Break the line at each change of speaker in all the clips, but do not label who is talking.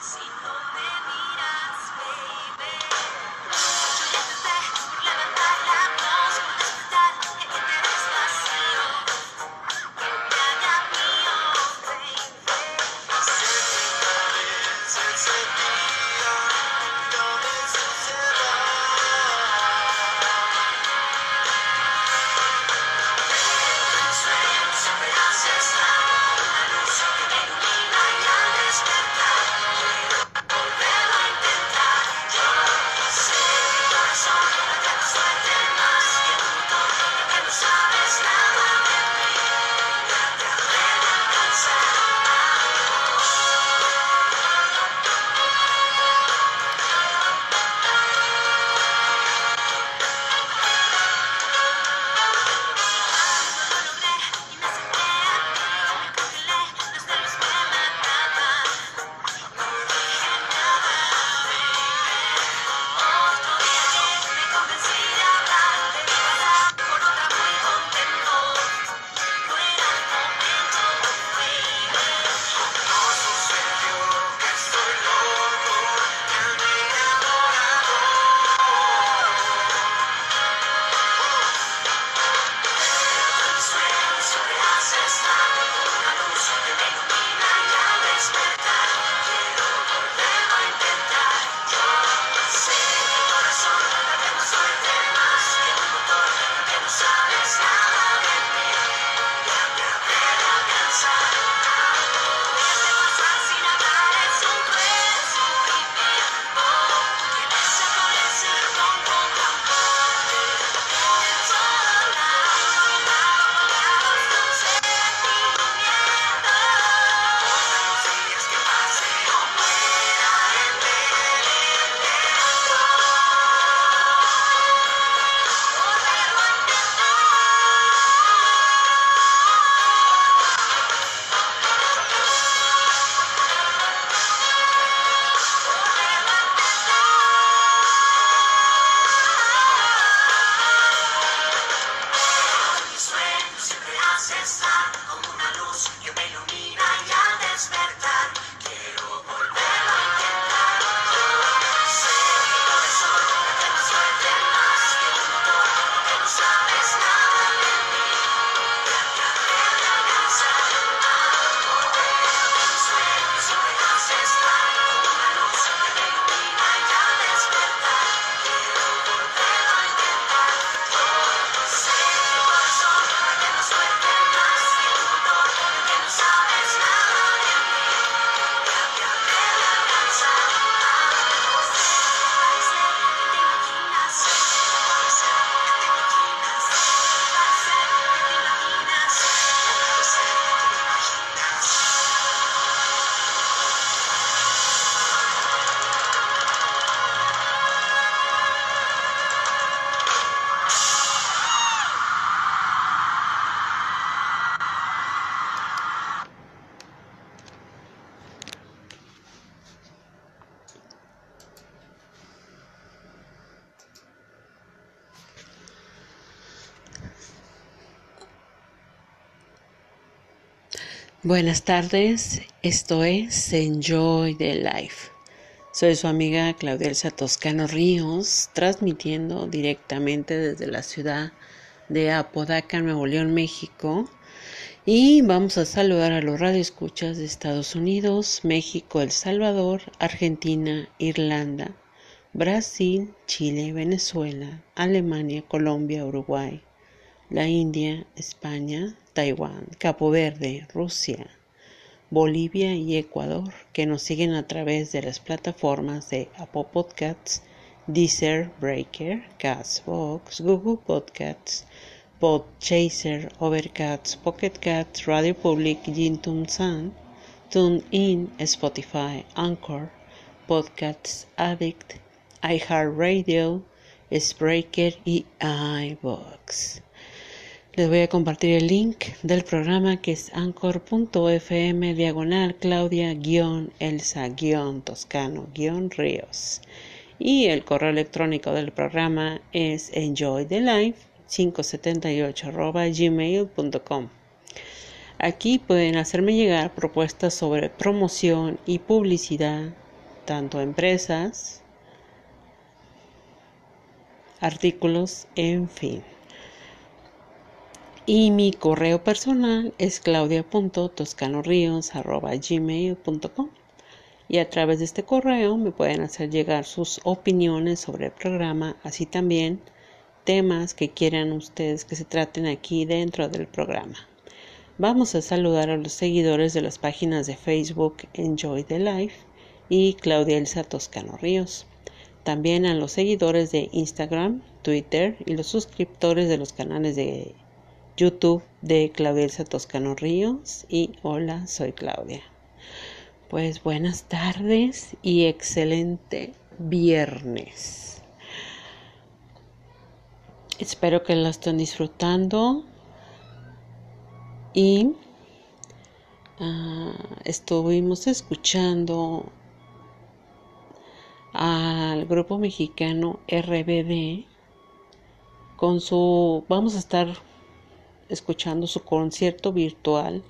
残念! Buenas tardes, esto es Enjoy the Life. Soy su amiga Claudia Elsa Toscano Ríos, transmitiendo directamente desde la ciudad de Apodaca, Nuevo León, México. Y vamos a saludar a los radioescuchas de Estados Unidos, México, El Salvador, Argentina, Irlanda, Brasil, Chile, Venezuela, Alemania, Colombia, Uruguay, la India, España, Taiwán, Capo Verde, Rusia, Bolivia y Ecuador, que nos siguen a través de las plataformas de Apple Podcasts, Deezer, Breaker, Castbox, Google Podcasts, Podchaser, Overcast, Pocket Cats, Radio Public, Jintun Sun, TuneIn, Spotify, Anchor, Podcasts Addict, iHeartRadio, Spreaker y iBox. Les voy a compartir el link del programa que es anchor.fm diagonal Claudia-Elsa-Toscano-Ríos. Y el correo electrónico del programa es enjoythelife578 gmail.com. Aquí pueden hacerme llegar propuestas sobre promoción y publicidad tanto empresas, artículos, en fin. Y mi correo personal es claudia.toscanoríos.gmail.com y a través de este correo me pueden hacer llegar sus opiniones sobre el programa, así también temas que quieran ustedes que se traten aquí dentro del programa. Vamos a saludar a los seguidores de las páginas de Facebook Enjoy the Life y Claudia Elsa Toscano Ríos. También a los seguidores de Instagram, Twitter y los suscriptores de los canales de YouTube de Claudia Toscano Ríos y hola, soy Claudia. Pues buenas tardes y excelente viernes. Espero que la estén disfrutando y uh, estuvimos escuchando al grupo mexicano RBD con su vamos a estar escuchando su concierto virtual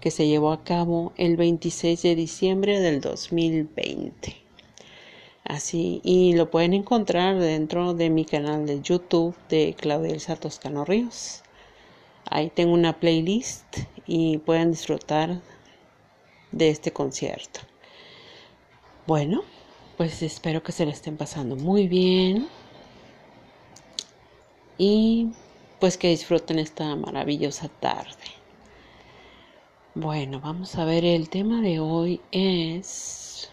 que se llevó a cabo el 26 de diciembre del 2020. Así, y lo pueden encontrar dentro de mi canal de YouTube de Claudia Elsa Toscano Ríos. Ahí tengo una playlist y pueden disfrutar de este concierto. Bueno, pues espero que se le estén pasando muy bien. Y pues que disfruten esta maravillosa tarde. Bueno, vamos a ver, el tema de hoy es...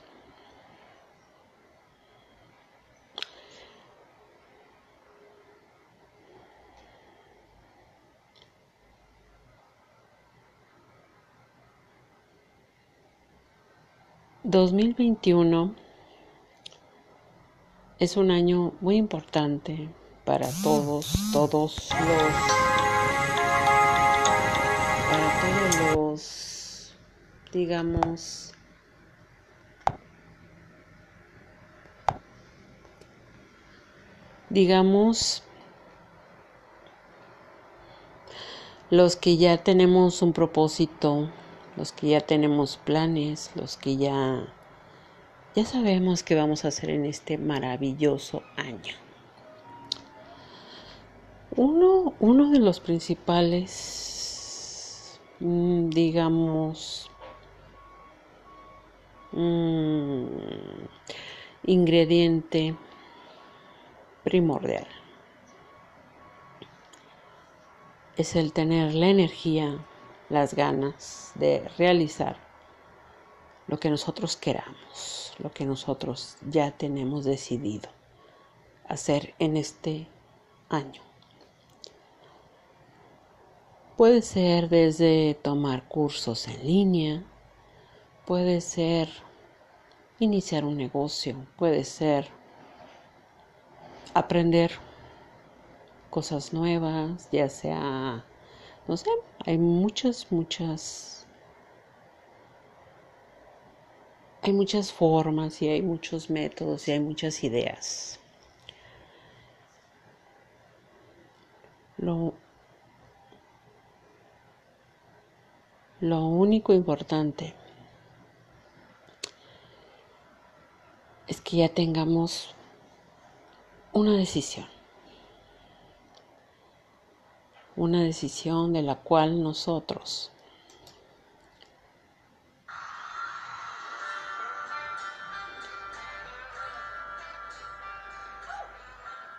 ...2021... ...es un año muy importante para todos, todos los, para todos los, digamos, digamos, los que ya tenemos un propósito, los que ya tenemos planes, los que ya ya sabemos qué vamos a hacer en este maravilloso año. Uno, uno de los principales, mm, digamos, mm, ingrediente primordial es el tener la energía, las ganas de realizar lo que nosotros queramos, lo que nosotros ya tenemos decidido hacer en este año. Puede ser desde tomar cursos en línea, puede ser iniciar un negocio, puede ser aprender cosas nuevas, ya sea, no sé, hay muchas, muchas, hay muchas formas y hay muchos métodos y hay muchas ideas. Lo Lo único importante es que ya tengamos una decisión. Una decisión de la cual nosotros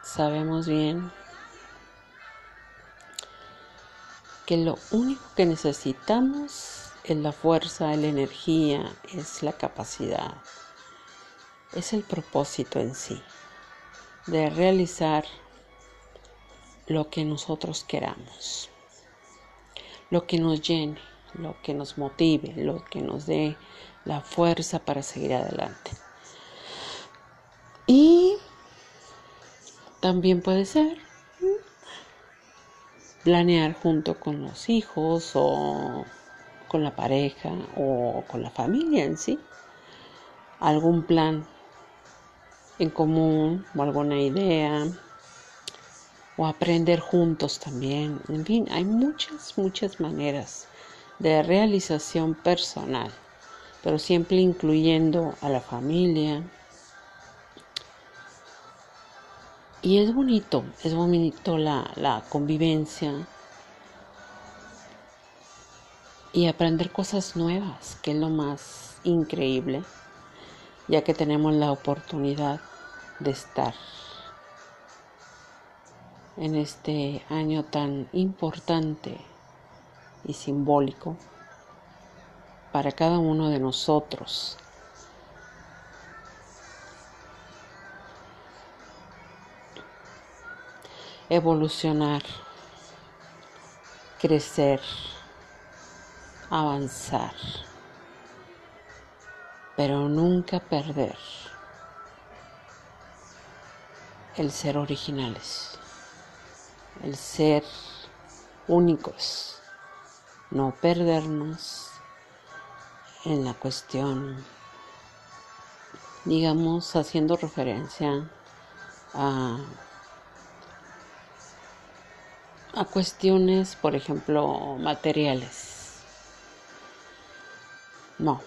sabemos bien que lo único que necesitamos es la fuerza, la energía, es la capacidad, es el propósito en sí de realizar lo que nosotros queramos, lo que nos llene, lo que nos motive, lo que nos dé la fuerza para seguir adelante. Y también puede ser planear junto con los hijos o con la pareja o con la familia en sí algún plan en común o alguna idea o aprender juntos también. En fin, hay muchas, muchas maneras de realización personal pero siempre incluyendo a la familia. Y es bonito, es bonito la, la convivencia y aprender cosas nuevas, que es lo más increíble, ya que tenemos la oportunidad de estar en este año tan importante y simbólico para cada uno de nosotros. Evolucionar, crecer, avanzar, pero nunca perder el ser originales, el ser únicos, no perdernos en la cuestión, digamos, haciendo referencia a, a cuestiones, por ejemplo, materiales. No.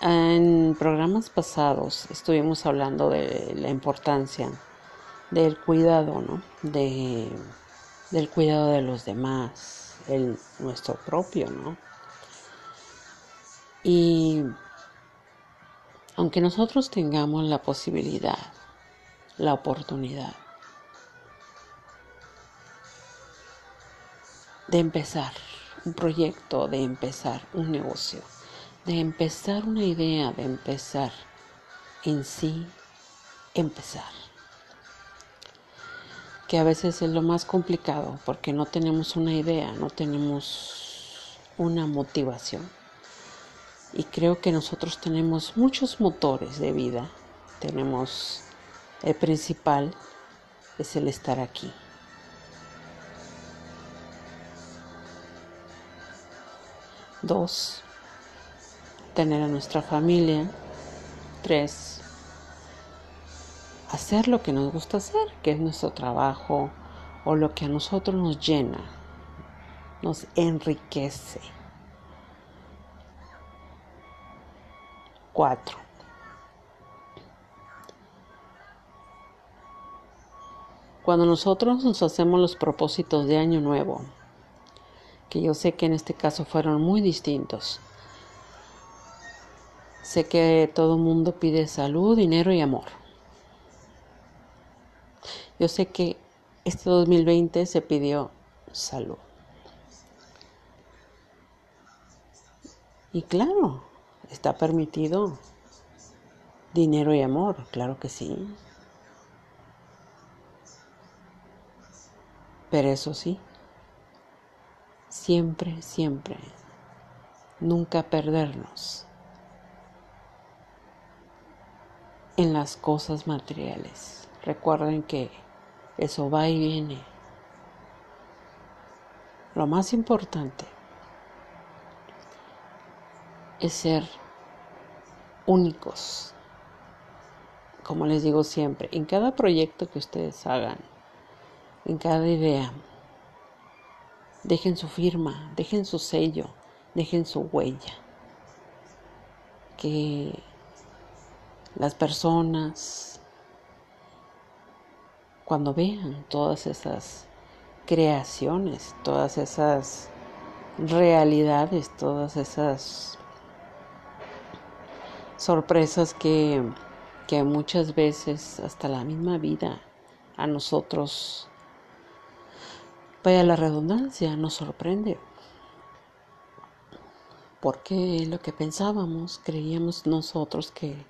En programas pasados estuvimos hablando de la importancia del cuidado, ¿no? De del cuidado de los demás, el nuestro propio, ¿no? Y aunque nosotros tengamos la posibilidad, la oportunidad de empezar un proyecto, de empezar un negocio, de empezar una idea, de empezar en sí, empezar que a veces es lo más complicado porque no tenemos una idea, no tenemos una motivación. Y creo que nosotros tenemos muchos motores de vida. Tenemos el principal, es el estar aquí. Dos, tener a nuestra familia. Tres, hacer lo que nos gusta hacer, que es nuestro trabajo o lo que a nosotros nos llena, nos enriquece. Cuatro. Cuando nosotros nos hacemos los propósitos de año nuevo, que yo sé que en este caso fueron muy distintos, sé que todo el mundo pide salud, dinero y amor. Yo sé que este 2020 se pidió salud. Y claro, está permitido dinero y amor, claro que sí. Pero eso sí, siempre, siempre, nunca perdernos en las cosas materiales. Recuerden que eso va y viene. Lo más importante es ser únicos. Como les digo siempre, en cada proyecto que ustedes hagan, en cada idea, dejen su firma, dejen su sello, dejen su huella. Que las personas cuando vean todas esas creaciones, todas esas realidades, todas esas sorpresas que, que muchas veces hasta la misma vida a nosotros, vaya la redundancia, nos sorprende. Porque lo que pensábamos, creíamos nosotros que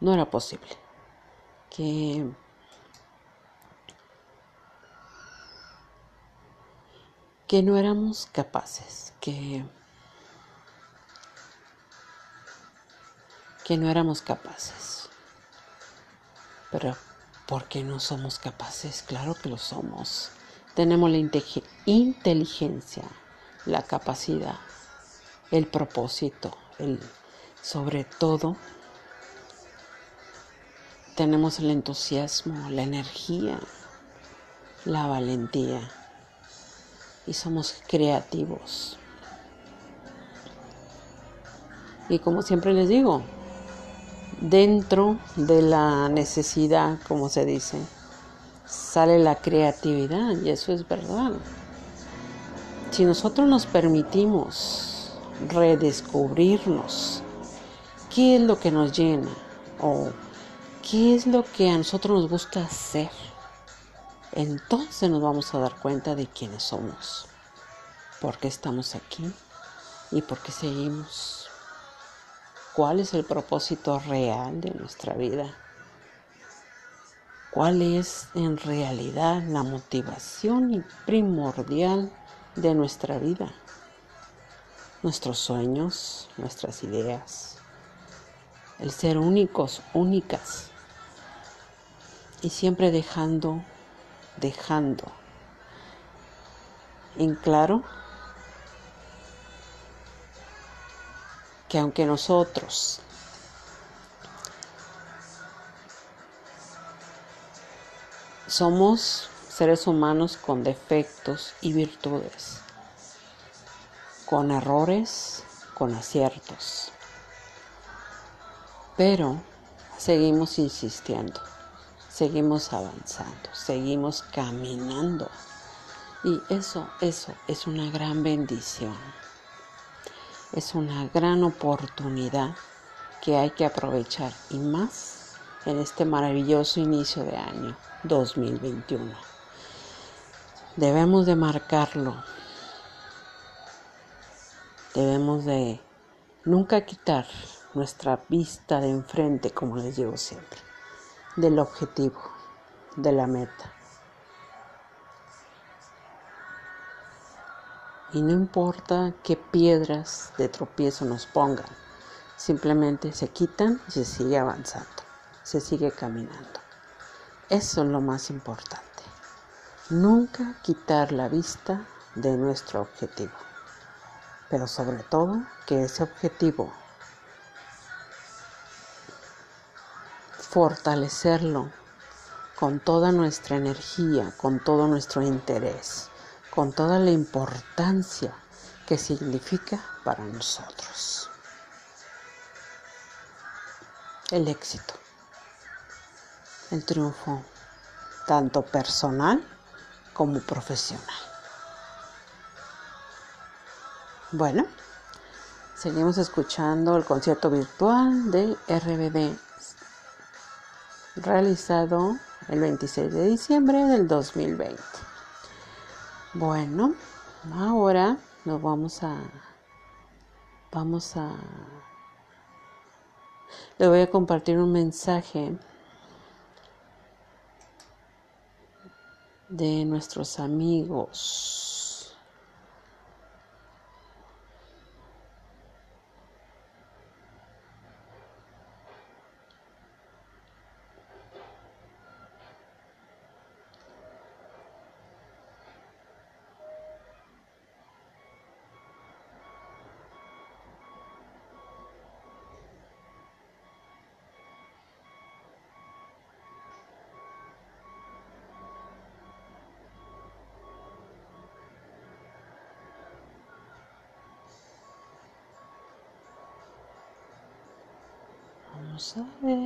no era posible, que que no éramos capaces, que, que no éramos capaces. Pero, ¿por qué no somos capaces? Claro que lo somos. Tenemos la inteligencia, la capacidad, el propósito, el, sobre todo, tenemos el entusiasmo, la energía, la valentía y somos creativos. Y como siempre les digo, dentro de la necesidad, como se dice, sale la creatividad y eso es verdad. Si nosotros nos permitimos redescubrirnos, ¿qué es lo que nos llena? ¿O qué es lo que a nosotros nos gusta hacer? Entonces nos vamos a dar cuenta de quiénes somos, por qué estamos aquí y por qué seguimos cuál es el propósito real de nuestra vida, cuál es en realidad la motivación primordial de nuestra vida, nuestros sueños, nuestras ideas, el ser únicos, únicas. Y siempre dejando, dejando en claro que aunque nosotros somos seres humanos con defectos y virtudes, con errores, con aciertos, pero seguimos insistiendo, seguimos avanzando, seguimos caminando. Y eso, eso es una gran bendición es una gran oportunidad que hay que aprovechar y más en este maravilloso inicio de año 2021. Debemos de marcarlo. Debemos de nunca quitar nuestra vista de enfrente, como les digo siempre, del objetivo, de la meta. y no importa qué piedras de tropiezo nos pongan, simplemente se quitan y se sigue avanzando, se sigue caminando. Eso es lo más importante. Nunca quitar la vista de nuestro objetivo, pero sobre todo que ese objetivo fortalecerlo con toda nuestra energía, con todo nuestro interés con toda la importancia que significa para nosotros. El éxito, el triunfo, tanto personal como profesional. Bueno, seguimos escuchando el concierto virtual de RBD realizado el 26 de diciembre del 2020. Bueno, ahora nos vamos a vamos a le voy a compartir un mensaje de nuestros amigos Vamos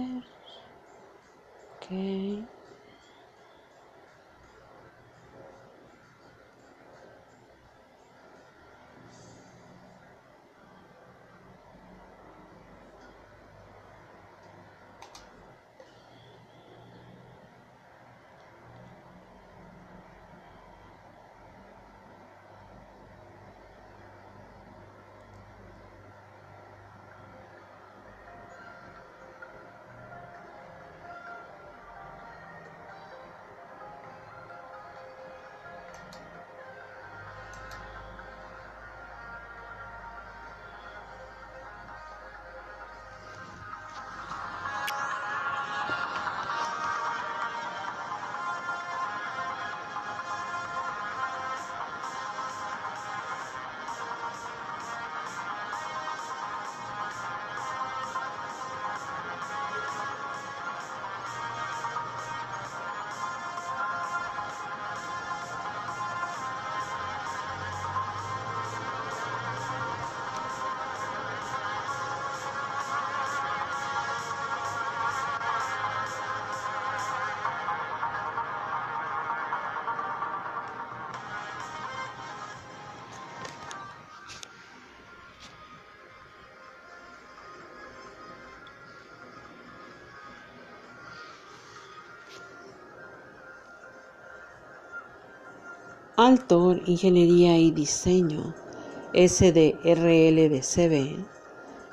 Altor Ingeniería y Diseño SDRLDCB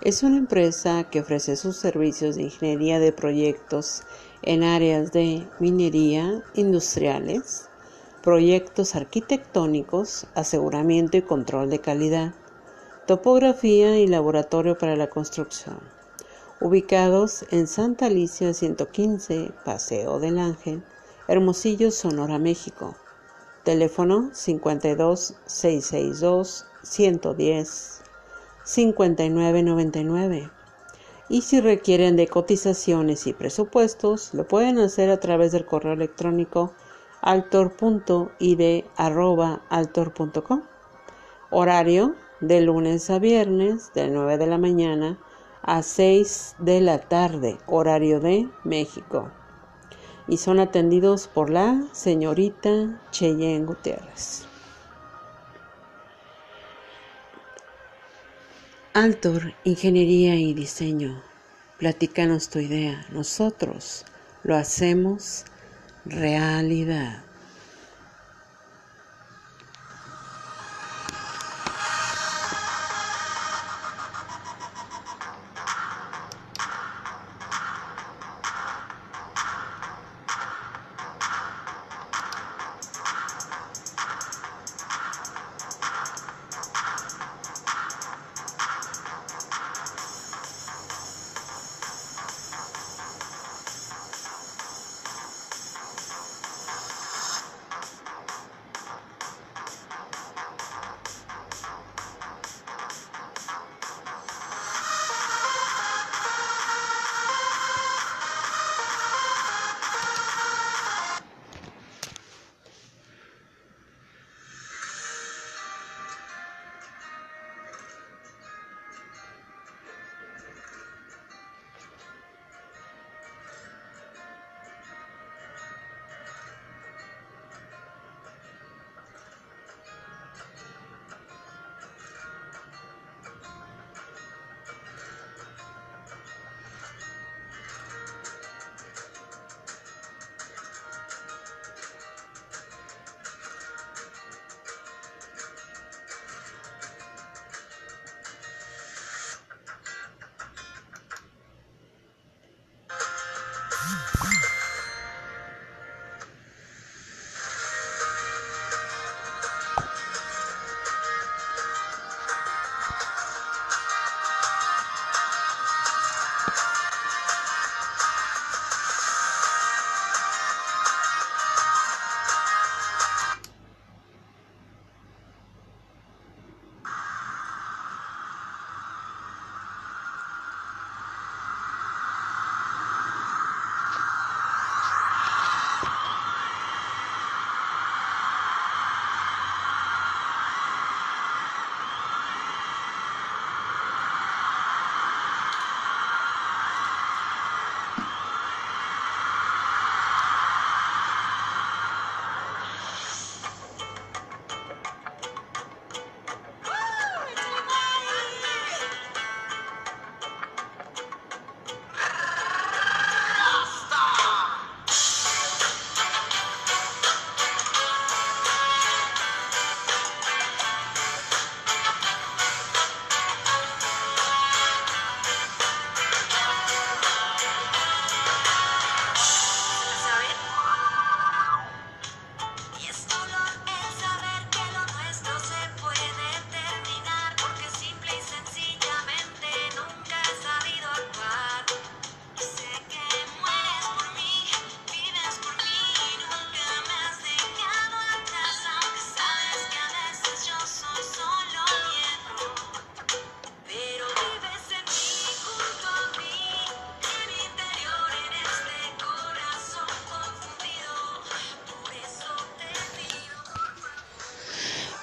es una empresa que ofrece sus servicios de ingeniería de proyectos en áreas de minería, industriales, proyectos arquitectónicos, aseguramiento y control de calidad, topografía y laboratorio para la construcción. Ubicados en Santa Alicia 115, Paseo del Ángel, Hermosillo, Sonora, México. Teléfono 52 662 110 5999. Y si requieren de cotizaciones y presupuestos, lo pueden hacer a través del correo electrónico altor.id.altor.com. Horario de lunes a viernes de 9 de la mañana a 6 de la tarde, horario de México y son atendidos por la señorita Cheyenne Gutiérrez. Altor, Ingeniería y Diseño. Platícanos tu idea. Nosotros lo hacemos realidad.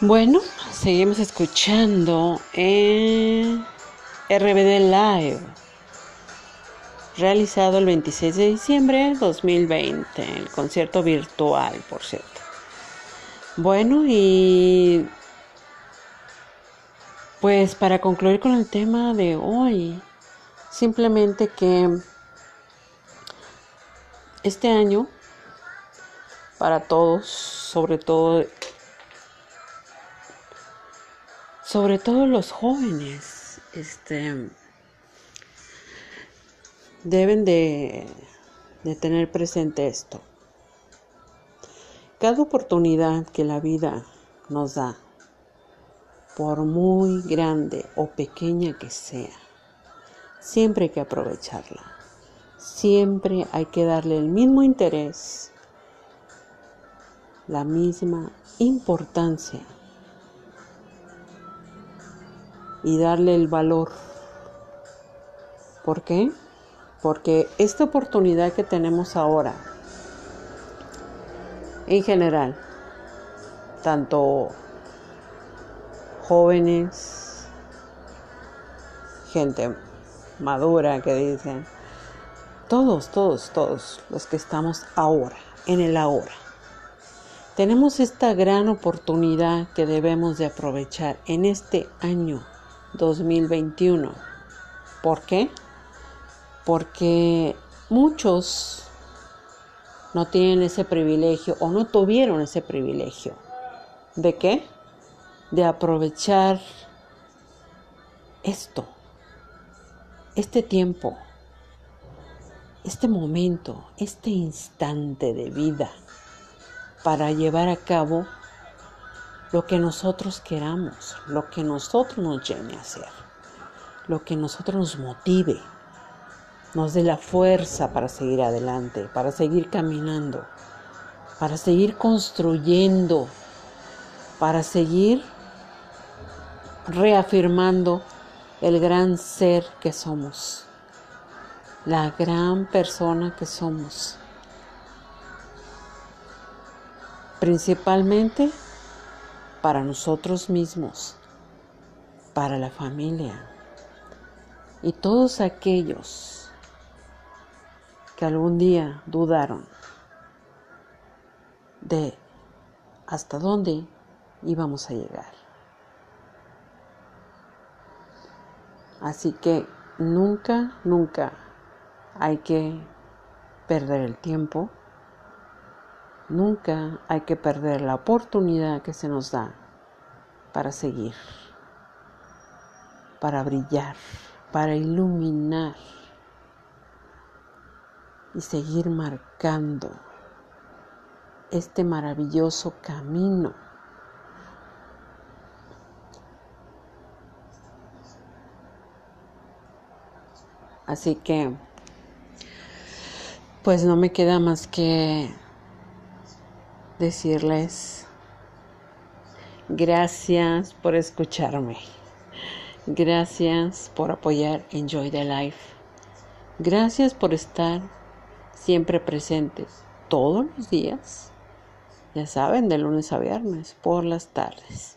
Bueno, seguimos escuchando en RBD Live, realizado el 26 de diciembre de 2020, el concierto virtual, por cierto. Bueno, y pues para concluir con el tema de hoy, simplemente que este año, para todos, sobre todo sobre todo los jóvenes, este, deben de, de tener presente esto. Cada oportunidad que la vida nos da, por muy grande o pequeña que sea, siempre hay que aprovecharla. Siempre hay que darle el mismo interés, la misma importancia y darle el valor. ¿Por qué? Porque esta oportunidad que tenemos ahora, en general, tanto jóvenes, gente madura que dicen, todos, todos, todos los que estamos ahora, en el ahora. Tenemos esta gran oportunidad que debemos de aprovechar en este año 2021. ¿Por qué? Porque muchos no tienen ese privilegio o no tuvieron ese privilegio. ¿De qué? De aprovechar esto, este tiempo, este momento, este instante de vida para llevar a cabo lo que nosotros queramos, lo que nosotros nos llene a hacer, lo que nosotros nos motive, nos dé la fuerza para seguir adelante, para seguir caminando, para seguir construyendo, para seguir reafirmando el gran ser que somos, la gran persona que somos. Principalmente para nosotros mismos, para la familia y todos aquellos que algún día dudaron de hasta dónde íbamos a llegar. Así que nunca, nunca hay que perder el tiempo Nunca hay que perder la oportunidad que se nos da para seguir, para brillar, para iluminar y seguir marcando este maravilloso camino. Así que, pues no me queda más que decirles gracias por escucharme. Gracias por apoyar Enjoy the Life. Gracias por estar siempre presentes todos los días. Ya saben, de lunes a viernes, por las tardes.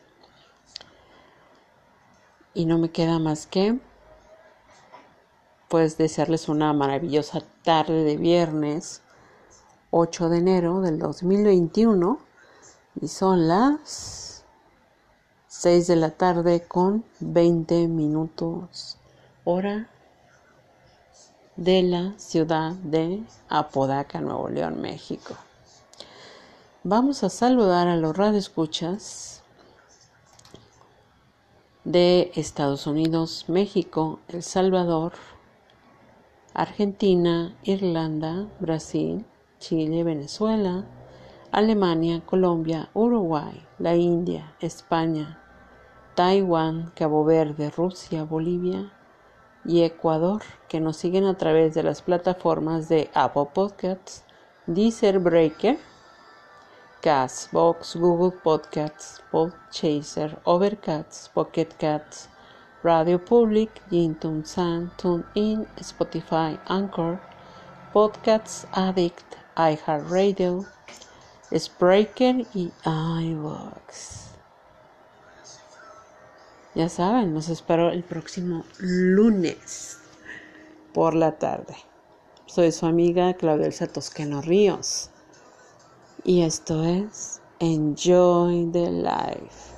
Y no me queda más que pues desearles una maravillosa tarde de viernes 8 de enero del 2021 y son las 6 de la tarde con 20 minutos hora de la ciudad de Apodaca, Nuevo León, México. Vamos a saludar a los radioescuchas de Estados Unidos, México, El Salvador, Argentina, Irlanda, Brasil, Chile, Venezuela, Alemania, Colombia, Uruguay, la India, España, Taiwán, Cabo Verde, Rusia, Bolivia y Ecuador, que nos siguen a través de las plataformas de Apple Podcasts, Deezer Breaker, Castbox, Google Podcasts, Podchaser, Overcast, Pocket Cats, Radio Public, Jintun Sun, TuneIn, Spotify, Anchor, Podcasts Addict, iHeartRadio, Spreaker y iVoox. Ya saben, los espero el próximo lunes por la tarde. Soy su amiga Claudia Toscano Ríos y esto es Enjoy the Life.